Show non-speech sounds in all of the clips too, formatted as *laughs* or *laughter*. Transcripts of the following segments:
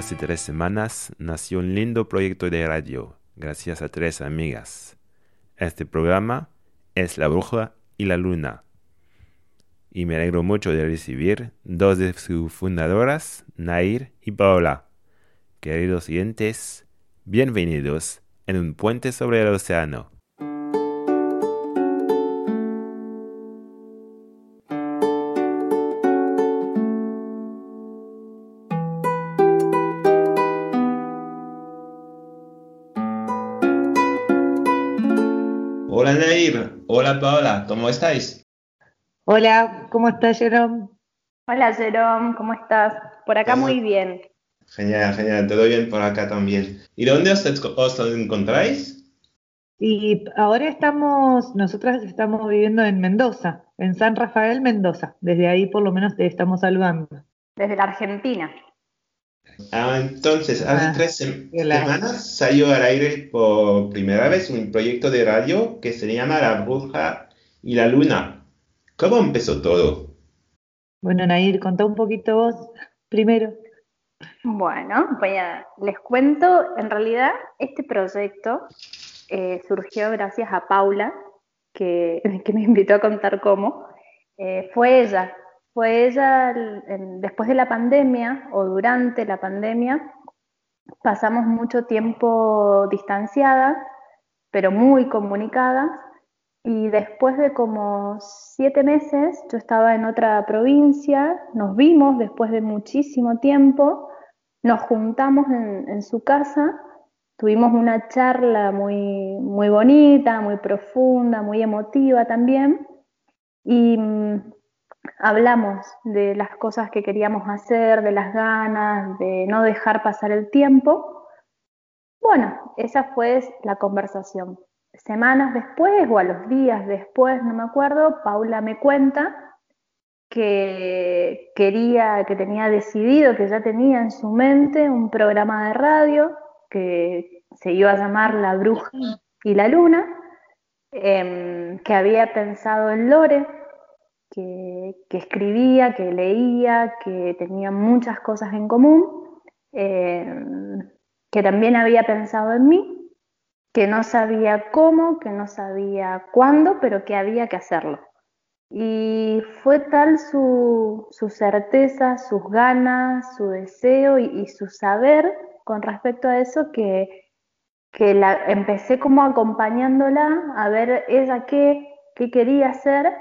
Hace tres semanas nació un lindo proyecto de radio, gracias a tres amigas. Este programa es La Bruja y la Luna. Y me alegro mucho de recibir dos de sus fundadoras, Nair y Paola. Queridos oyentes, bienvenidos en un puente sobre el océano. Hola Nair, hola Paola, ¿cómo estáis? Hola, ¿cómo estás Jerome? Hola Jerome, ¿cómo estás? Por acá muy bien. Genial, genial, todo bien por acá también. ¿Y dónde os, os encontráis? Y ahora estamos, nosotras estamos viviendo en Mendoza, en San Rafael, Mendoza. Desde ahí por lo menos te estamos saludando. Desde la Argentina. Ah, entonces, hace ah, tres semanas salió al aire por primera vez un proyecto de radio que se llama La Bruja y la Luna. ¿Cómo empezó todo? Bueno, Nair, contá un poquito vos primero. Bueno, les cuento, en realidad este proyecto eh, surgió gracias a Paula, que, *laughs* me invitó a contar cómo. Eh, fue ella, fue ella después de la pandemia o durante la pandemia, pasamos mucho tiempo distanciadas, pero muy comunicadas, y después de como siete meses, yo estaba en otra provincia, nos vimos después de muchísimo tiempo, nos juntamos en, su casa, tuvimos una charla muy, muy bonita, muy profunda, muy emotiva también, y mm, hablamos de las cosas que queríamos hacer, de las ganas, de no dejar pasar el tiempo. Bueno, esa fue la conversación. Semanas después o a los días después, no me acuerdo, Paula me cuenta que quería, que tenía decidido, que ya tenía en su mente un programa de radio que se iba a llamar La Bruja y la Luna, em, que había pensado en Lore, que, escribía, que leía, que tenía muchas cosas en común, em, que también había pensado en mí, que no sabía cómo, que no sabía cuándo, pero que había que hacerlo. Y fue tal su, certeza, sus ganas, su deseo y, su saber con respecto a eso que, la, empecé como acompañándola a ver ella qué, qué quería hacer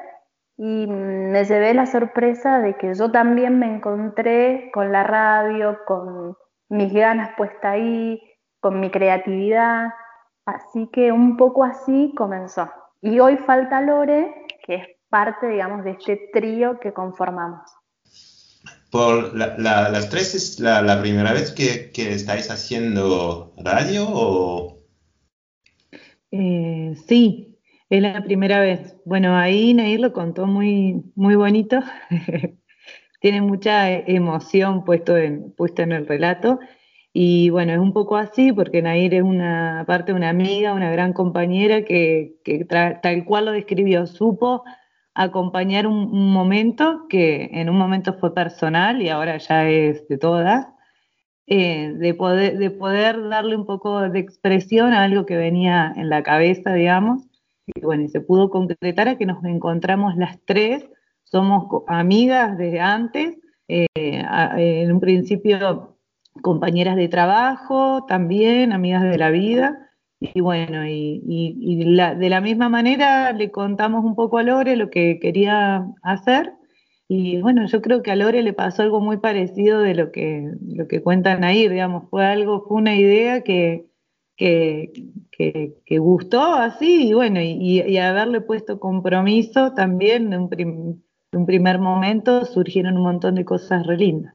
y me llevé la sorpresa de que yo también me encontré con la radio, con mis ganas puestas ahí, con mi creatividad, así que un poco así comenzó. Y hoy falta Lore, que es parte, digamos, de este trío que conformamos. ¿Por las tres es la, primera vez que, estáis haciendo radio o...? Eh, sí, es la primera vez. Bueno, ahí Nair lo contó muy, muy bonito. *laughs* Tiene mucha emoción puesto en, puesto en el relato. Y bueno, es un poco así porque Nair es una parte, una amiga, una gran compañera que, que tal cual lo describió, supo acompañar un, momento que en un momento fue personal y ahora ya es de todas, eh, de, poder, de poder darle un poco de expresión a algo que venía en la cabeza, digamos, y bueno, y se pudo concretar a que nos encontramos las tres, somos amigas desde antes, eh, en un principio compañeras de trabajo también, amigas de la vida, y bueno, y, de la misma manera le contamos un poco a Lore lo que quería hacer. Y bueno, yo creo que a Lore le pasó algo muy parecido de lo que, lo que cuentan ahí, digamos, fue algo, fue una idea que, que, que, gustó así, y bueno, y, haberle puesto compromiso también en un, un primer momento surgieron un montón de cosas re lindas.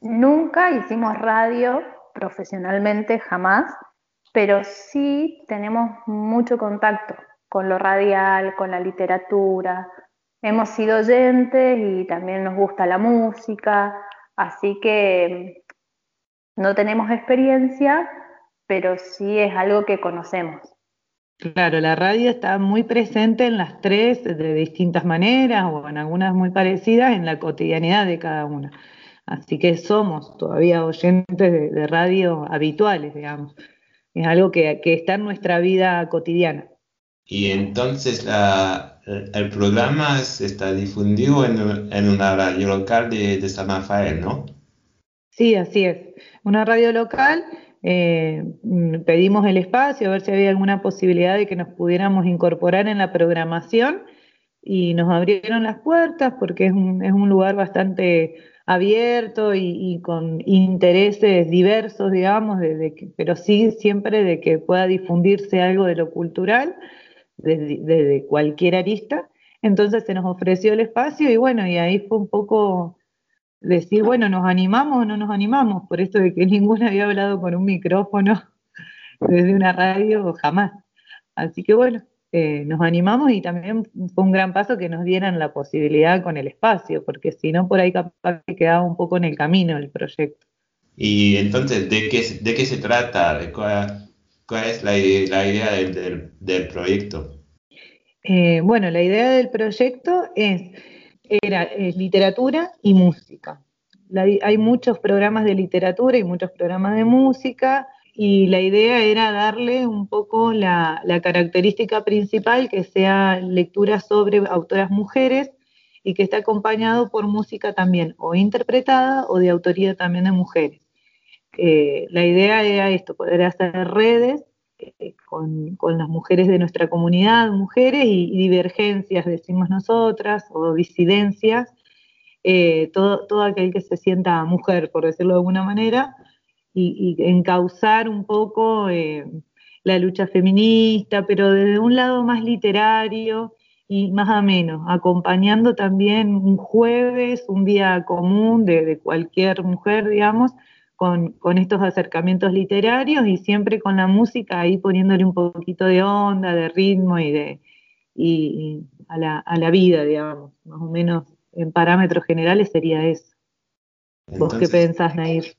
Nunca hicimos radio profesionalmente, jamás pero sí tenemos mucho contacto con lo radial, con la literatura. Hemos sido oyentes y también nos gusta la música, así que no tenemos experiencia, pero sí es algo que conocemos. Claro, la radio está muy presente en las tres de distintas maneras o en algunas muy parecidas en la cotidianidad de cada una. Así que somos todavía oyentes de, radio habituales, digamos. Es algo que, está en nuestra vida cotidiana. Y entonces el programa está difundido en, una radio local de, de, San Rafael, ¿no? Sí, así es. Una radio local. Eh, pedimos el espacio a ver si había alguna posibilidad de que nos pudiéramos incorporar en la programación y nos abrieron las puertas porque es un, es un lugar bastante abierto y, con intereses diversos, digamos, pero sí siempre de que pueda difundirse algo de lo cultural desde, cualquier arista. Entonces se nos ofreció el espacio y bueno, y ahí fue un poco decir, bueno, ¿nos animamos o no nos animamos? Por esto de que *laughs* ninguno había hablado con un micrófono *laughs* desde una radio, jamás. Así que bueno, eh, nos animamos y también fue un gran paso que nos dieran la posibilidad con el espacio, porque si no, por ahí capaz que quedaba un poco en el camino el proyecto. Y entonces, ¿de qué, de qué se trata? ¿Cuál, cuál es la, la idea del, del, proyecto? Eh, bueno, la idea del proyecto es, era, literatura y música. hay muchos programas de literatura y muchos programas de música y la idea era darle un poco la, característica principal que sea lectura sobre autoras mujeres y que esté acompañado por música también o interpretada o de autoría también de mujeres. Eh, la idea era esto, poder hacer redes eh, con, las mujeres de nuestra comunidad, mujeres y, divergencias, decimos nosotras, o disidencias, eh, todo, aquel que se sienta mujer, por decirlo de alguna manera, y, encauzar un poco eh, la lucha feminista, pero desde un lado más literario y más ameno, acompañando también un jueves, un día común de, cualquier mujer, digamos, con, estos acercamientos literarios y siempre con la música ahí poniéndole un poquito de onda, de ritmo y de a, la, a la vida, digamos, más o menos en parámetros generales sería eso. ¿Vos qué pensás, Nair?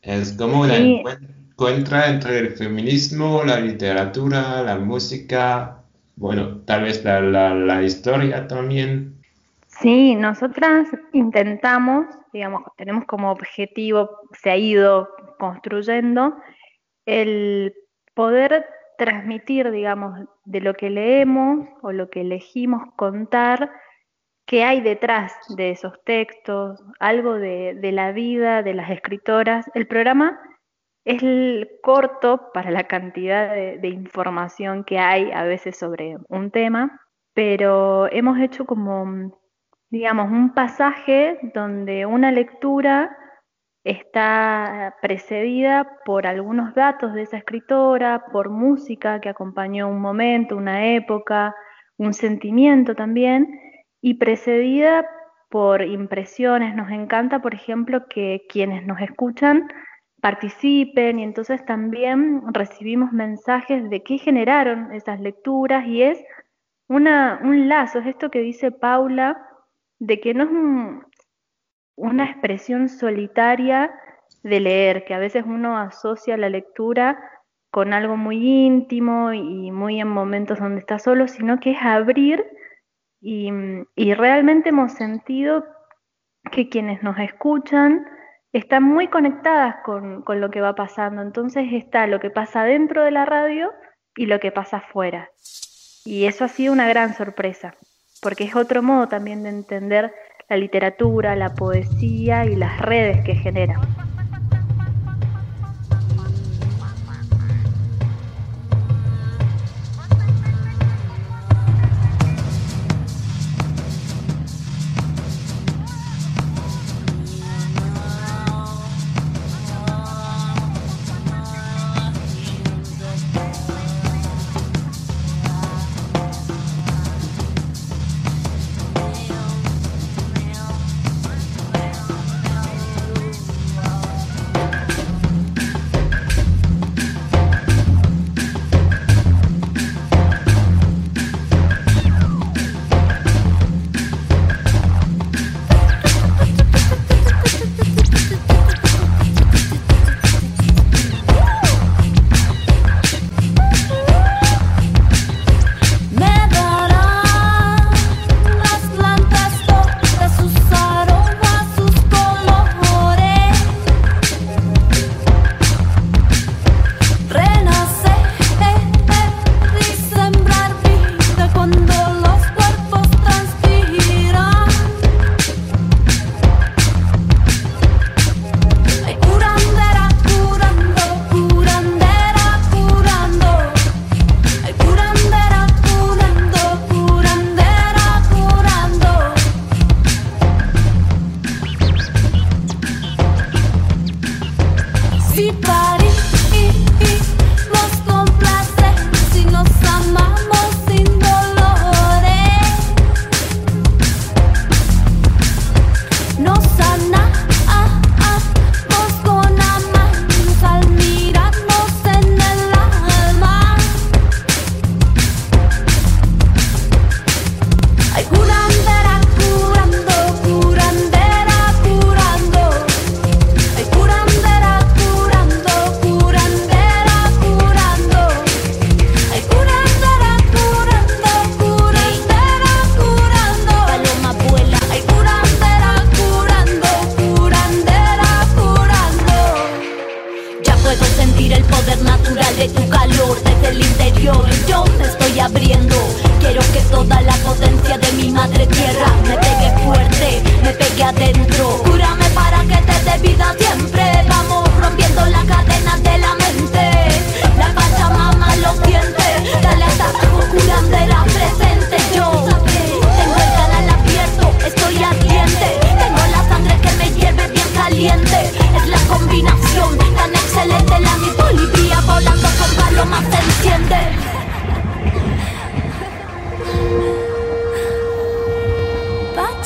Es como la encuentra entre el feminismo, la literatura, la música, bueno, tal vez la, la, historia también. Sí, nosotras intentamos, digamos, tenemos como objetivo, se ha ido construyendo, el poder transmitir, digamos, de lo que leemos o lo que elegimos contar, qué hay detrás de esos textos, algo de, la vida de las escritoras. El programa es corto para la cantidad de, información que hay a veces sobre un tema, pero hemos hecho como, digamos, un pasaje donde una lectura está precedida por algunos datos de esa escritora, por música que acompañó un momento, una época, un sentimiento también, y precedida por impresiones. Nos encanta, por ejemplo, que quienes nos escuchan participen y entonces también recibimos mensajes de qué generaron esas lecturas y es un lazo, es esto que dice Paula, de que no es una expresión solitaria de leer, que a veces uno asocia la lectura con algo muy íntimo y muy en momentos donde está solo, sino que es abrir y, realmente hemos sentido que quienes nos escuchan están muy conectadas con, con, lo que va pasando. Entonces está lo que pasa dentro de la radio y lo que pasa afuera. Y eso ha sido una gran sorpresa, porque es otro modo también de entender la literatura, la poesía y las redes que genera.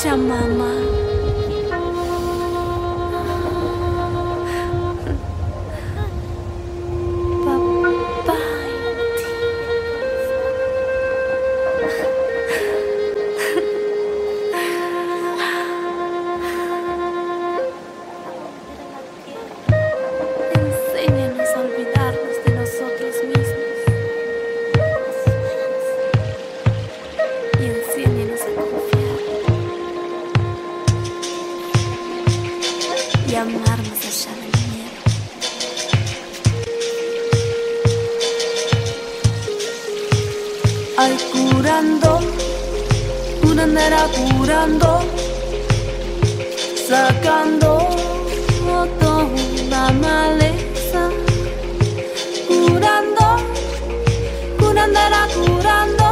像妈妈。Curando,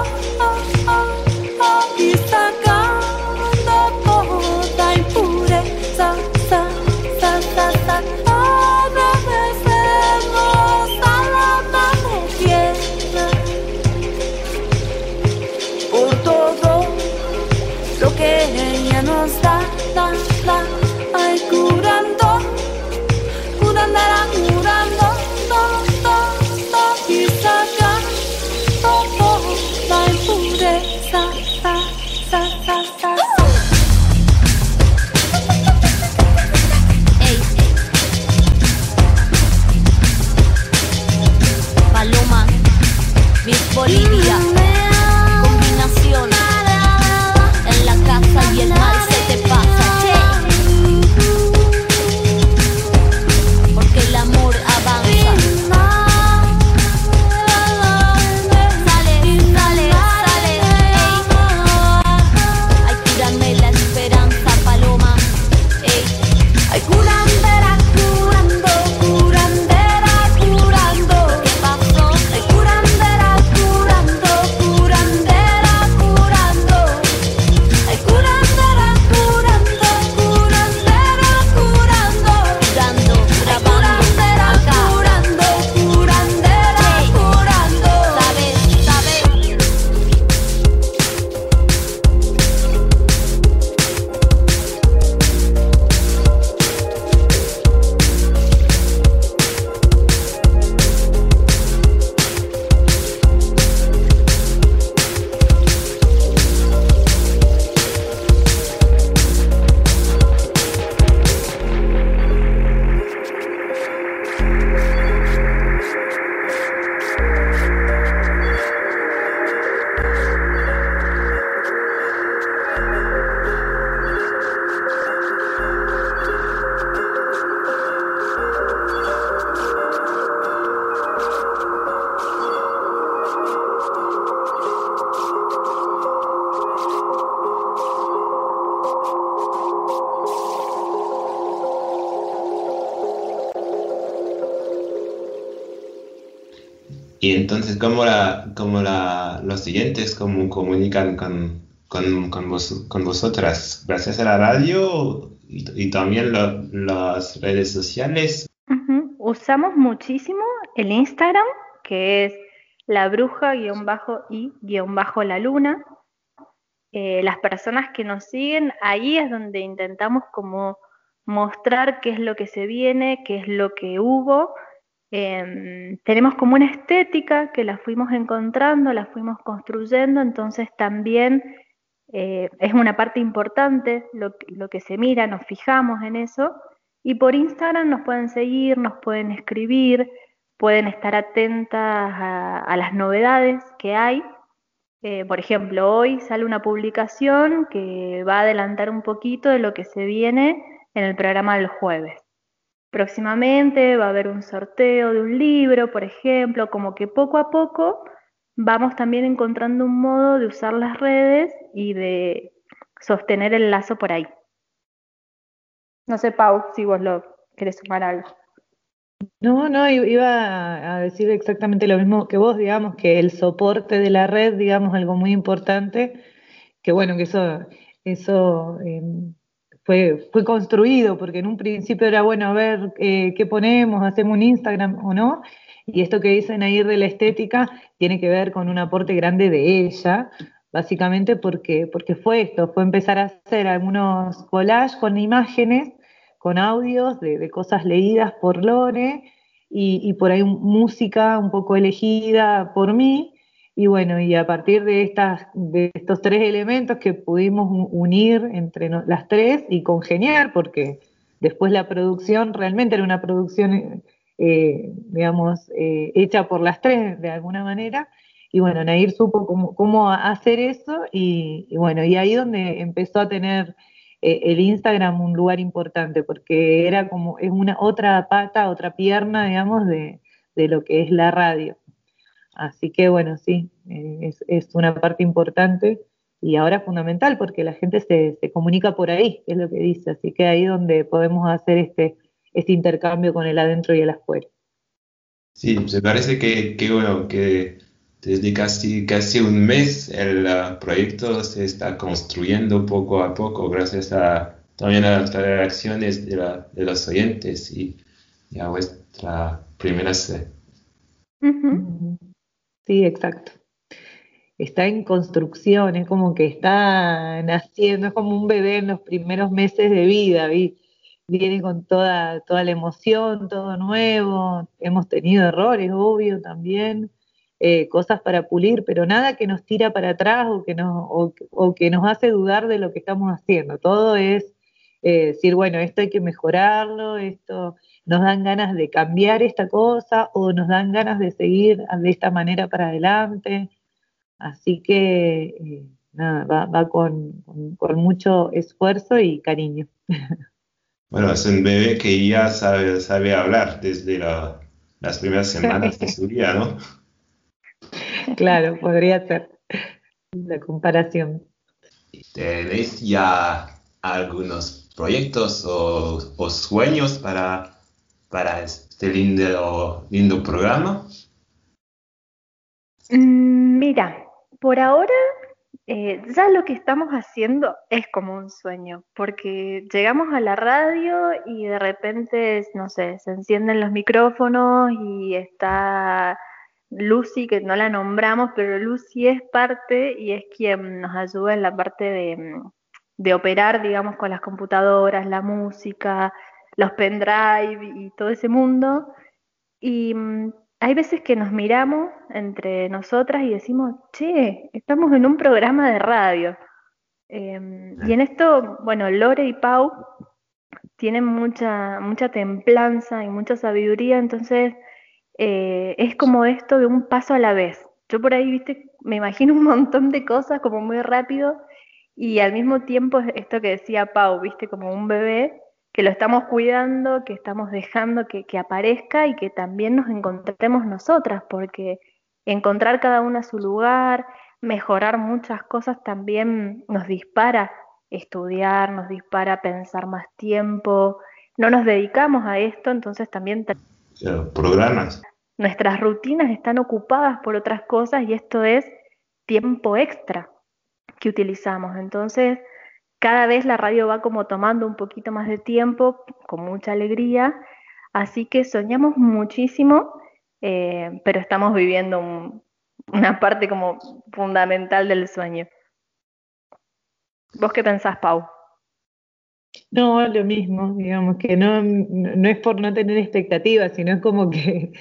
Y entonces, ¿cómo, la, cómo la, los siguientes cómo comunican con, con, con, vos- con vosotras? ¿Gracias a la radio y, también las redes sociales? Usamos muchísimo el Instagram, que es la bruja guion bajo y guion bajo la luna. Eh, las personas que nos siguen, ahí es donde intentamos como mostrar qué es lo que se viene, qué es lo que hubo. Em, tenemos como una estética que la fuimos encontrando, la fuimos construyendo, entonces también eh, es una parte importante lo, que- se mira, nos fijamos en eso. Y por Instagram nos pueden seguir, nos pueden escribir, pueden estar atentas a, a las novedades que hay. Eh, por ejemplo, hoy sale una publicación que va a adelantar un poquito de lo que se viene en el programa del jueves. Próximamente va a haber un sorteo de un libro, por ejemplo, como que poco a poco vamos también encontrando un modo de usar las redes y de sostener el lazo por ahí. No sé, Pau, si vos lo querés sumar algo. No, no, iba a decir exactamente lo mismo que vos, digamos, que el soporte de la red, digamos, algo muy importante, que bueno, que eso, eso em, fue, fue construido, porque en un principio era, bueno, ver eh, qué ponemos, hacemos un Instagram o no, y esto que dicen ahí de la estética tiene que ver con un aporte grande de ella, básicamente porque, porque fue esto, fue empezar a hacer algunos collages con imágenes, con audios de, cosas leídas por Lore y, por ahí música un poco elegida por mí. Y bueno, y a partir de, estas, de estos tres elementos que pudimos unir entre las tres y congeniar, porque después la producción realmente era una producción eh, digamos, eh, hecha por las tres de alguna manera. Y bueno, Nair supo cómo, hacer eso y, bueno, y ahí donde empezó a tener eh, el Instagram un lugar importante, porque era como, es una otra pata, otra pierna, digamos, de, lo que es la radio. Así que bueno, sí, es, es, una parte importante y ahora fundamental porque la gente se, se comunica por ahí, es lo que dice. Así que ahí donde podemos hacer este, este intercambio con el adentro y el afuera. Sí, me parece que, bueno, que desde casi, casi un mes el uh, proyecto se está construyendo poco a poco gracias a también a las reacciones de, de los oyentes y, a vuestra primera sed. Sí, exacto. Está en construcción, es como que está naciendo, es como un bebé en los primeros meses de vida, ¿viste? viene con toda, toda la emoción, todo nuevo, hemos tenido errores, obvio, también, eh, cosas para pulir, pero nada que nos tira para atrás o que, nos, o, que nos hace dudar de lo que estamos haciendo. Todo es eh, decir, bueno, esto hay que mejorarlo, esto nos dan ganas de cambiar esta cosa o nos dan ganas de seguir de esta manera para adelante. Así que, eh, nada, va, con, con mucho esfuerzo y cariño. *laughs* Bueno, es un bebé que ya sabe, sabe hablar desde las primeras semanas de su vida, ¿no? *laughs* Claro, podría ser la comparación. ¿Tenéis ya algunos proyectos o, sueños para, para este lindo, lindo programa? Mm, mira, por ahora eh, ya lo que estamos haciendo es como un sueño, porque llegamos a la radio y de repente, no sé, se encienden los micrófonos y está Lucy, que no la nombramos, pero Lucy es parte y es quien nos ayuda en la parte de, de operar, digamos, con las computadoras, la música, los pendrive y todo ese mundo. Y mm, hay veces que nos miramos entre nosotras y decimos, che, estamos en un programa de radio. Em, y en esto, bueno, Lore y Pau tienen mucha, mucha templanza y mucha sabiduría, entonces eh, es como esto de un paso a la vez. Yo por ahí, viste, me imagino un montón de cosas como muy rápido y al mismo tiempo esto que decía Pau, viste, como un bebé que lo estamos cuidando, que estamos dejando que, aparezca y que también nos encontremos nosotras, porque encontrar cada una su lugar, mejorar muchas cosas también nos dispara estudiar, nos dispara pensar más tiempo, no nos dedicamos a esto, entonces también... programas. Nuestras rutinas están ocupadas por otras cosas y esto es tiempo extra que utilizamos. Entonces, cada vez la radio va como tomando un poquito más de tiempo, con mucha alegría, así que soñamos muchísimo, eh, pero estamos viviendo una parte como fundamental del sueño. ¿Vos qué pensás, Pau? No, lo mismo, digamos que no, no es por no tener expectativas, sino es como que,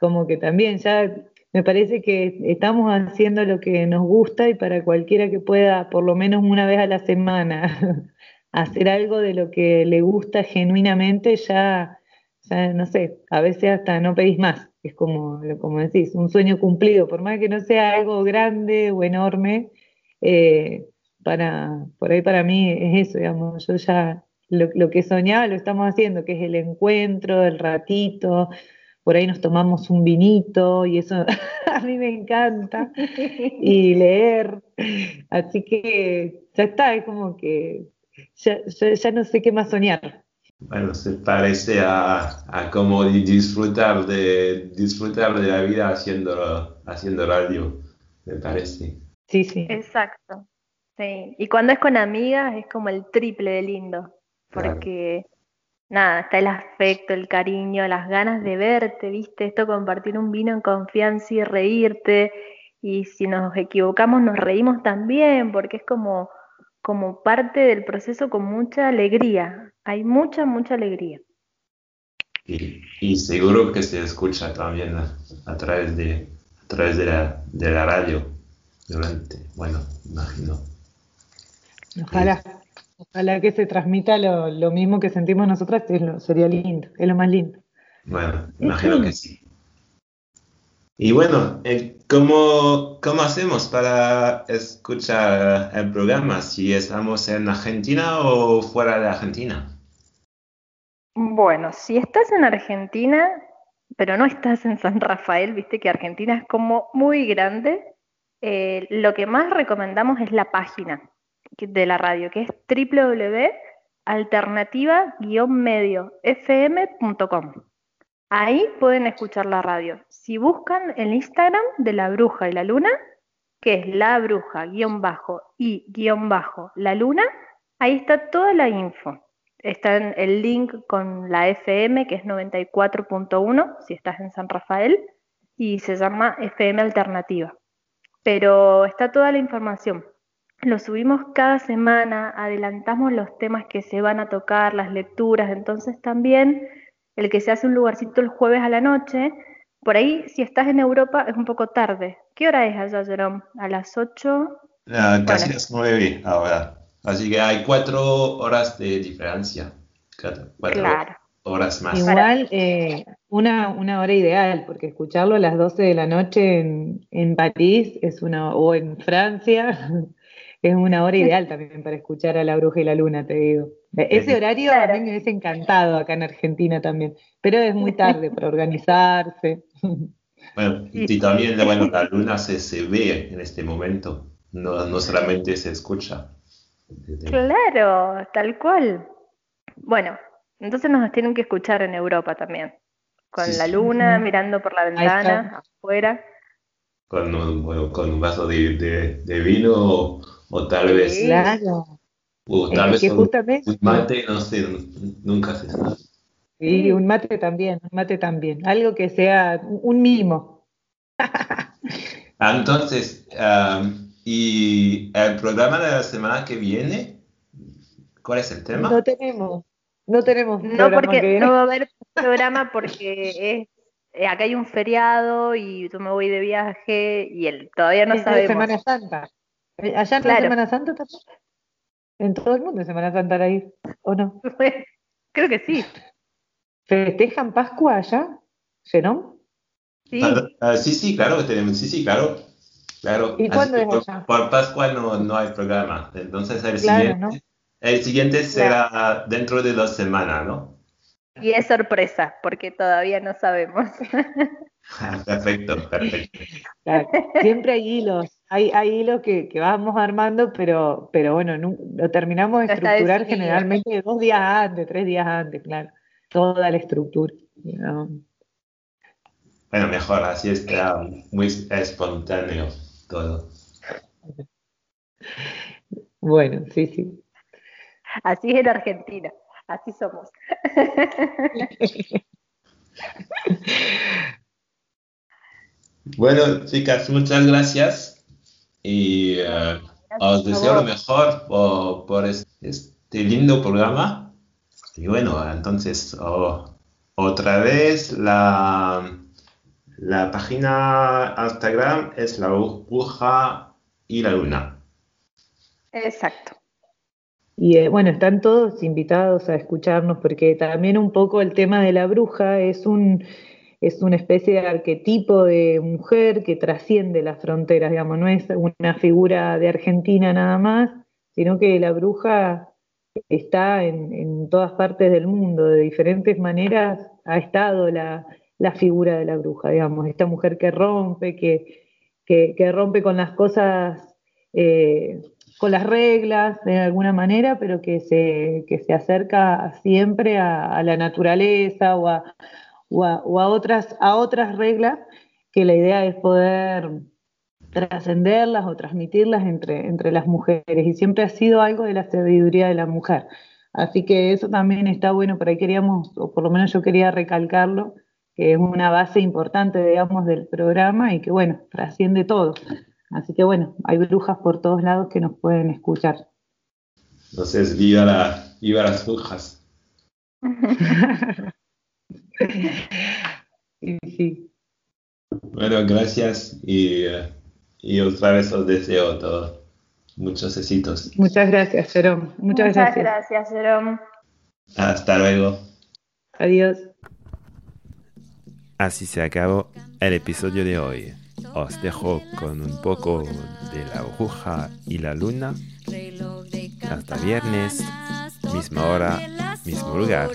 como que también ya me parece que estamos haciendo lo que nos gusta y para cualquiera que pueda, por lo menos una vez a la semana, *laughs* hacer algo de lo que le gusta genuinamente, ya, no sé, a veces hasta no pedís más. Es como, como decís, un sueño cumplido, por más que no sea algo grande o enorme, eh, para, por ahí para mí es eso, digamos, yo ya lo, lo que soñaba lo estamos haciendo, que es el encuentro, el ratito, por ahí nos tomamos un vinito y eso *laughs* a mí me encanta, *laughs* y leer, así que ya está, es como que ya, ya, no sé qué más soñar. Bueno, se parece a, a como disfrutar de, disfrutar de la vida haciendo, haciendo radio, me parece. Sí, sí. Exacto. Sí. Y cuando es con amigas es como el triple de lindo, porque nada, está el afecto, el cariño, las ganas de verte, ¿viste? Esto compartir un vino en confianza y reírte. Y si nos equivocamos, nos reímos también, porque es como, como parte del proceso con mucha alegría. Hay mucha, mucha alegría. Y, seguro que se escucha también a, través, de, a través de, la, de la radio durante, bueno, imagino. Ojalá. Ojalá que se transmita lo, mismo que sentimos nosotras, sería lindo, es lo más lindo. Bueno, imagino que sí. Y bueno, eh, ¿cómo, ¿cómo hacemos para escuchar el programa? Si estamos en Argentina o fuera de Argentina. Bueno, si estás en Argentina, pero no estás en San Rafael, viste que Argentina es como muy grande, eh, lo que más recomendamos es la página de la radio, que es www.alternativa-mediofm.com. Ahí pueden escuchar la radio. Si buscan el Instagram de la bruja y la luna, que es la bruja y la luna, ahí está toda la info. Está en el link con la FM, que es 94.1, si estás en San Rafael, y se llama FM Alternativa. Pero está toda la información. Lo subimos cada semana, adelantamos los temas que se van a tocar, las lecturas, entonces también el que se hace un lugarcito el jueves a la noche, por ahí si estás en Europa es un poco tarde. ¿Qué hora es allá, Jerome? ¿A las 8? Ah, casi las 9 ahora. Así que hay cuatro horas de diferencia. Cuatro claro. horas más. Igual, eh, una, una, hora ideal, porque escucharlo a las 12 de la noche en, en París es una, o en Francia *laughs* es una hora ideal también para escuchar a la bruja y la luna, te digo. E-, ese horario a mí me hubiese encantado acá en Argentina también, pero es muy tarde para organizarse. *laughs* Bueno, y también bueno, la luna se, se ve en este momento, no, no solamente se escucha. Claro, tal cual. Bueno, entonces nos tienen que escuchar en Europa también, con la luna mirando por la ventana, afuera. Con un, bueno, con un vaso de, de vino o tal vez. Claro. O tal vez un, mate, no sé, nunca se sabe. Sí, un mate también, un mate también. Algo que sea un mimo. Ah, entonces, ¿y el programa de la semana que viene? ¿Cuál es el tema? No tenemos, no tenemos. No, porque no va a haber programa porque es eh, acá hay un feriado y yo me voy de viaje y él todavía no es sabemos. Semana Santa. Eh, ¿Allá en la Semana Santa también? En todo el mundo en Semana Santa ahí, ¿o no? *laughs* Creo que sí. ¿Festejan Pascua allá, ¿no? Sí. Ah, ah, sí, sí, claro que tenemos, sí, sí, claro. Claro. ¿Y cuándo es allá? Por, Pascua no, no hay programa. Entonces el siguiente, el siguiente será dentro de dos semanas, ¿no? Y es sorpresa, porque todavía no sabemos. *laughs* perfecto, perfecto. siempre hay hilos, hay, hay hilos que, vamos armando, pero, pero bueno, lo terminamos de estructurar generalmente dos días antes, tres días antes, claro. Toda la estructura. Bueno, mejor, así está muy espontáneo todo. Bueno, sí, sí. Así es en Argentina, así somos. *laughs* Bueno, chicas, muchas gracias y eh, os deseo lo mejor por, este lindo programa. Y bueno, entonces otra vez la, la página Instagram es la bruja y la luna. Exacto. Y eh, bueno, están todos invitados a escucharnos porque también un poco el tema de la bruja es un es una especie de arquetipo de mujer que trasciende las fronteras, digamos, no es una figura de Argentina nada más, sino que la bruja está en, todas partes del mundo, de diferentes maneras ha estado la, figura de la bruja, digamos, esta mujer que rompe, que, que, rompe con las cosas, eh, con las reglas de alguna manera, pero que se, que se acerca siempre a, la naturaleza o a, o a, otras, a otras reglas, que la idea es poder trascenderlas o transmitirlas entre, entre las mujeres, y siempre ha sido algo de la sabiduría de la mujer. Así que eso también está bueno, por ahí queríamos, o por lo menos yo quería recalcarlo, que es una base importante, digamos, del programa y que, bueno, trasciende todo. Así que, bueno, hay brujas por todos lados que nos pueden escuchar. Entonces, viva, la, viva las brujas. *laughs* *laughs* sí. Bueno, gracias y, y otra vez os deseo todo. Muchos éxitos. Muchas gracias, Jerome. Muchas, Muchas gracias. gracias, Jerome. Hasta luego. Adiós. Así se acabó el episodio de hoy. Os dejo con un poco de la bruja y la luna. Hasta viernes, misma hora, mismo lugar.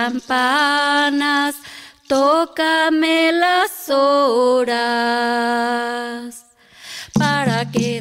Campanas, tócame las horas para que